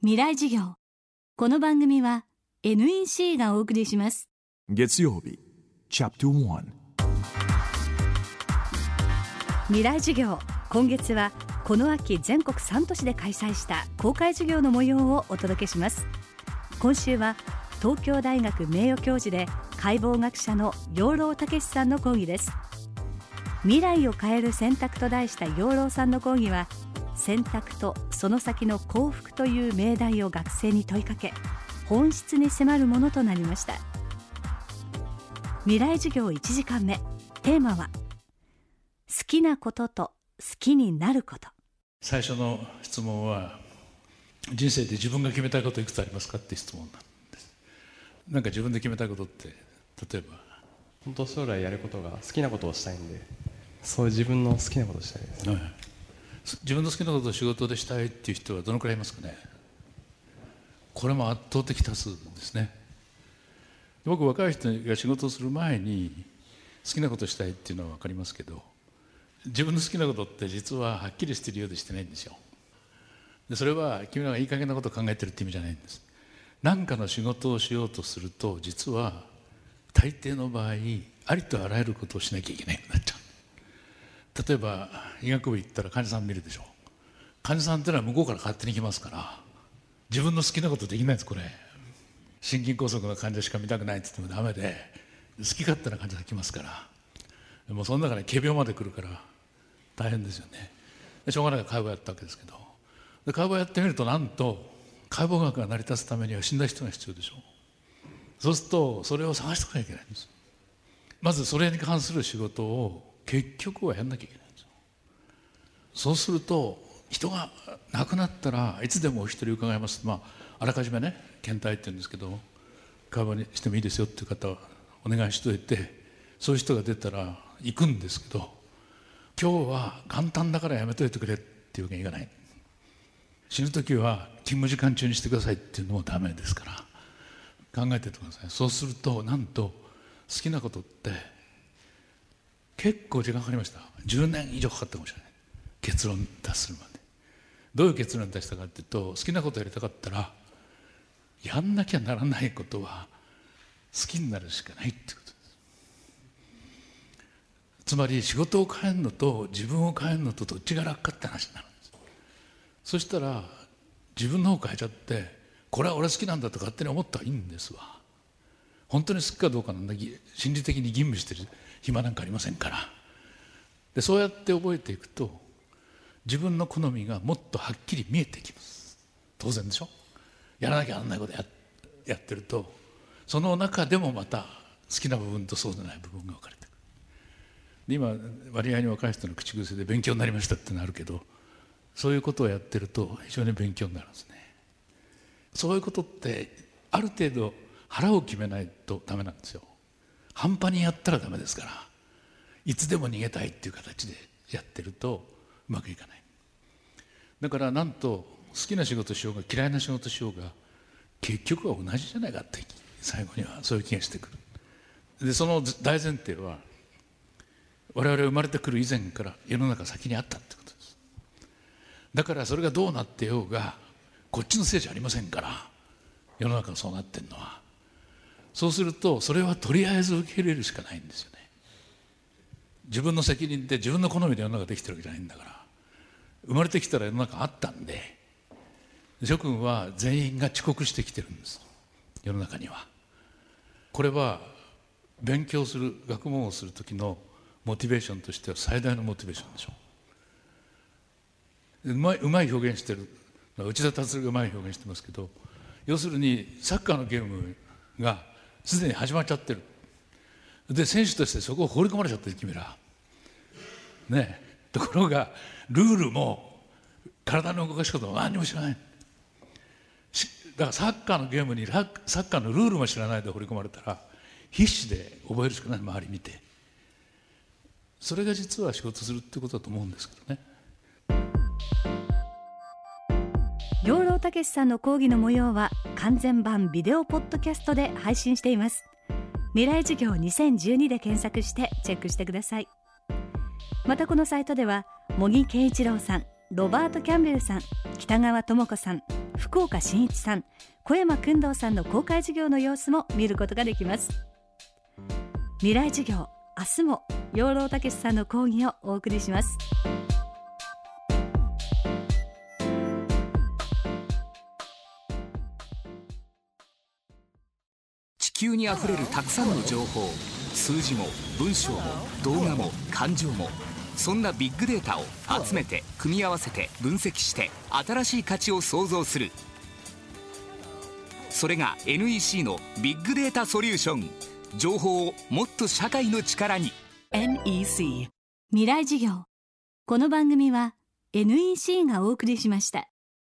未来授業。この番組は NEC がお送りします。月曜日チャプター未来授業。今月はこの秋全国3都市で開催した公開授業の模様をお届けします。今週は東京大学名誉教授で解剖学者の養老孟さんの講義です。未来を変える選択と題した養老さんの講義は選択とその先の幸福という命題を学生に問いかけ本質に迫るものとなりました。未来授業1時間目。テーマは好きなことと好きになること。最初の質問は人生で自分が決めたいこといくつありますかって質問なんです。なんか自分で決めたいことって例えば本当将来やることが好きなことをしたいんでそういう自分の好きなことをしたいです、はい、自分の好きなことを仕事でしたいっていう人はどのくらいいますかね？これも圧倒的多数ですね。僕若い人が仕事をする前に好きなことしたいっていうのは分かりますけど自分の好きなことって実ははっきりしてるようでしてないんですよ。でそれは君らがいい加減なことを考えてるって意味じゃないんです。何かの仕事をしようとすると実は大抵の場合ありとあらゆることをしなきゃいけないようになっちゃう。例えば医学部行ったら患者さん見るでしょ。患者さんっていうのは向こうから勝手に来ますから自分の好きなことできないですこれ。心筋梗塞の患者しか見たくないって言ってもダメで好き勝手な患者さん来ますから。もうその中で仮病まで来るから大変ですよね。しょうがないから解剖やったわけですけど。で解剖やってみるとなんと解剖学が成り立つためには死んだ人が必要でしょそうするとそれを探しておかなきゃいけないんです。まずそれに関する仕事を結局はやんなきゃいけないんですそうすると人が亡くなったらいつでもお一人伺います。まああらかじめね検体って言うんですけど会話にしてもいいですよっていう方はお願いしといてそういう人が出たら行くんですけど今日は簡単だからやめといてくれっていうわけにいかない。死ぬ時は勤務時間中にしてくださいっていうのもダメですから考えててください。そうするとなんと好きなことって結構時間かかりました。10年以上かかったかもしれない結論達するまで。どういう結論出したかっていうと好きなことやりたかったらやんなきゃならないことは好きになるしかないってことです。つまり仕事を変えるのと自分を変えるのとどっちが楽かって話になるんです。そしたら自分の方変えちゃってこれは俺好きなんだと勝手に思ったらいいんですわ。本当に好きかどうかなんだ。心理的に吟味してる。暇なんかありませんから。でそうやって覚えていくと自分の好みがもっとはっきり見えてきます。当然でしょ？やらなきゃならないことややってるとその中でもまた好きな部分とそうでない部分が分かれてくる。今割合に若い人の口癖で勉強になりましたってなるけどそういうことをやってると非常に勉強になるんですね。そういうことってある程度腹を決めないとダメなんですよ。半端にやったらダメですからいつでも逃げたいっていう形でやってるとうまくいかない。だからなんと好きな仕事しようが嫌いな仕事しようが結局は同じじゃないかって最後にはそういう気がしてくる。でその大前提は我々生まれてくる以前から世の中先にあったってことです。だからそれがどうなってようがこっちのせいじゃありませんから世の中がそうなってるのはそうするとそれはとりあえず受け入れるしかないんですよね。自分の責任で自分の好みで世の中できてるわけじゃないんだから。生まれてきたら世の中あったんで諸君は全員が遅刻してきてるんです。世の中には。これは勉強する学問をする時のモチベーションとしては最大のモチベーションでしょう。うまいうまい表現してる内田達がうまい表現してますけど要するにサッカーのゲームがすでに始まっちゃってる。で選手としてそこを放り込まれちゃってる君ら。ね。ところがルールも体の動かし方も何にも知らない。だからサッカーのゲームにサッカーのルールも知らないで放り込まれたら必死で覚えるしかない周り見て。それが実は仕事するってことだと思うんですけどね。養老孟さんの講義の模様は完全版ビデオポッドキャストで配信しています。未来授業2012で検索してチェックしてください。またこのサイトでは茂木健一郎さんロバート・キャンベルさん北川智子さん福岡伸一さん小山君堂さんの公開授業の様子も見ることができます。未来授業明日も養老孟さんの講義をお送りします。球にあふれるたくさんの情報。数字も文章も動画も感情も。そんなビッグデータを集めて組み合わせて分析して新しい価値を創造する。それが NEC のビッグデータソリューション。情報をもっと社会の力に。NEC 未来授業。この番組は NEC がお送りしました。